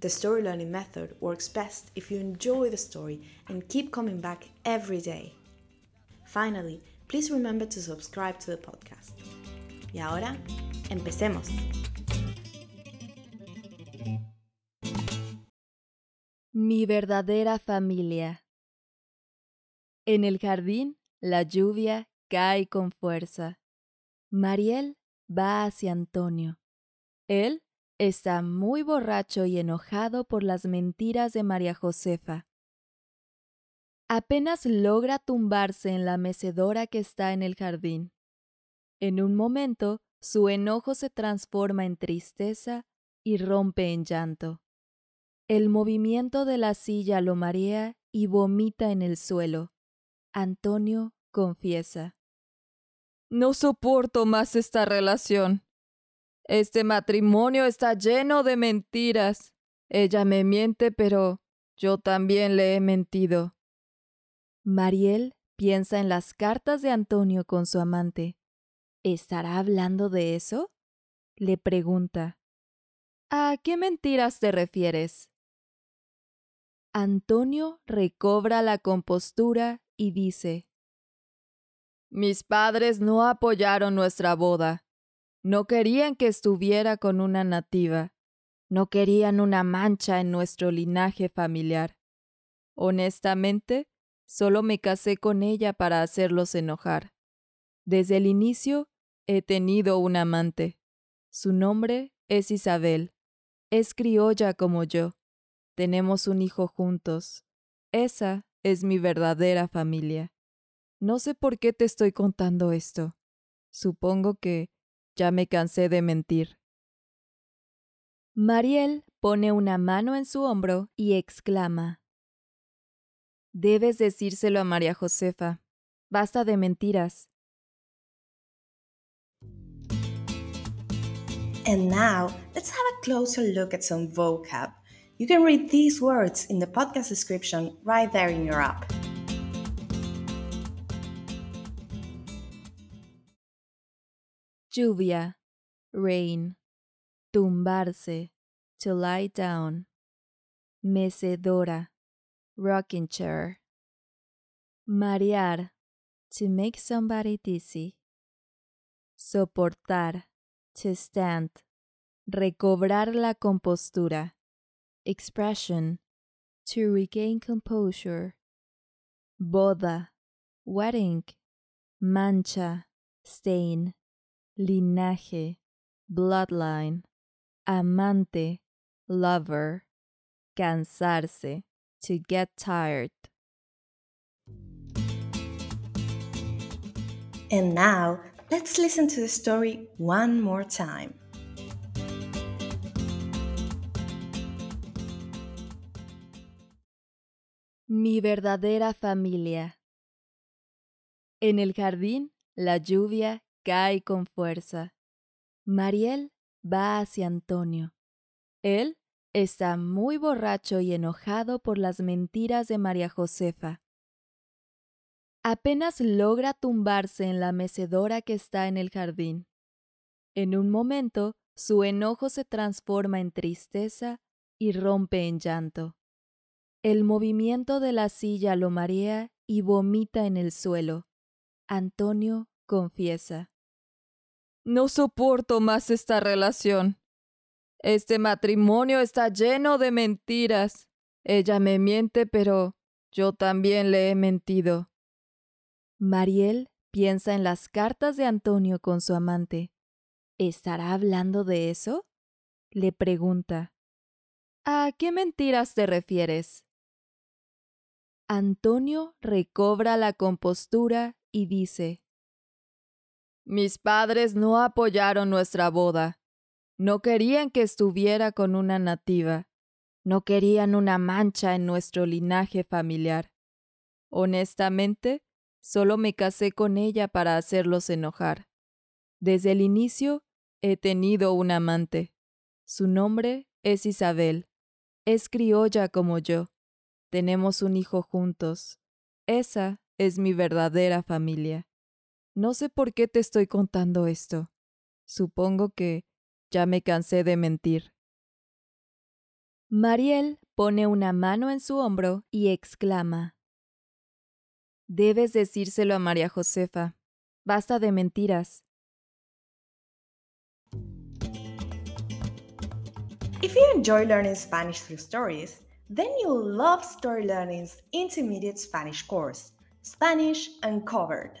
the story learning method works best if you enjoy the story and keep coming back every day. Finally, please remember to subscribe to the podcast. Y ahora, empecemos. Mi verdadera familia. En el jardín, la lluvia cae con fuerza. Mariel va hacia Antonio. Él está muy borracho y enojado por las mentiras de María Josefa. Apenas logra tumbarse en la mecedora que está en el jardín. En un momento, su enojo se transforma en tristeza y rompe en llanto. El movimiento de la silla lo marea y vomita en el suelo. Antonio confiesa. No soporto más esta relación. Este matrimonio está lleno de mentiras. Ella me miente, pero yo también le he mentido. Mariel piensa en las cartas de Antonio con su amante. ¿Estará hablando de eso? Le pregunta. ¿A qué mentiras te refieres? Antonio recobra la compostura y dice, Mis padres no apoyaron nuestra boda. No querían que estuviera con una nativa. No querían una mancha en nuestro linaje familiar. Honestamente, solo me casé con ella para hacerlos enojar. Desde el inicio he tenido un amante. Su nombre es Isabel. Es criolla como yo. Tenemos un hijo juntos. Esa es mi verdadera familia. No sé por qué te estoy contando esto. Supongo que ya me cansé de mentir. Mariel pone una mano en su hombro y exclama. Debes decírselo a María Josefa. Basta de mentiras. And now, let's have a closer look at some vocab. You can read these words in the podcast description right there in your app. Lluvia, rain. Tumbarse, to lie down. Mecedora, rocking chair. Marear, to make somebody dizzy. Soportar, to stand. Recobrar la compostura. Expression, to regain composure. Boda, wedding. Mancha, stain linaje, bloodline, amante, lover, cansarse, to get tired. And now, let's listen to the story one more time. Mi verdadera familia. En el jardín, la lluvia cae con fuerza. Mariel va hacia Antonio. Él está muy borracho y enojado por las mentiras de María Josefa. Apenas logra tumbarse en la mecedora que está en el jardín. En un momento, su enojo se transforma en tristeza y rompe en llanto. El movimiento de la silla lo marea y vomita en el suelo. Antonio confiesa. No soporto más esta relación. Este matrimonio está lleno de mentiras. Ella me miente, pero yo también le he mentido. Mariel piensa en las cartas de Antonio con su amante. ¿Estará hablando de eso? Le pregunta. ¿A qué mentiras te refieres? Antonio recobra la compostura y dice, Mis padres no apoyaron nuestra boda. No querían que estuviera con una nativa. No querían una mancha en nuestro linaje familiar. Honestamente, solo me casé con ella para hacerlos enojar. Desde el inicio he tenido un amante. Su nombre es Isabel. Es criolla como yo. Tenemos un hijo juntos. Esa es mi verdadera familia. No sé por qué te estoy contando esto. Supongo que ya me cansé de mentir. Mariel pone una mano en su hombro y exclama. Debes decírselo a María Josefa. Basta de mentiras. If you enjoy learning Spanish through stories, then you'll love Story Learning's intermediate Spanish course, Spanish Uncovered.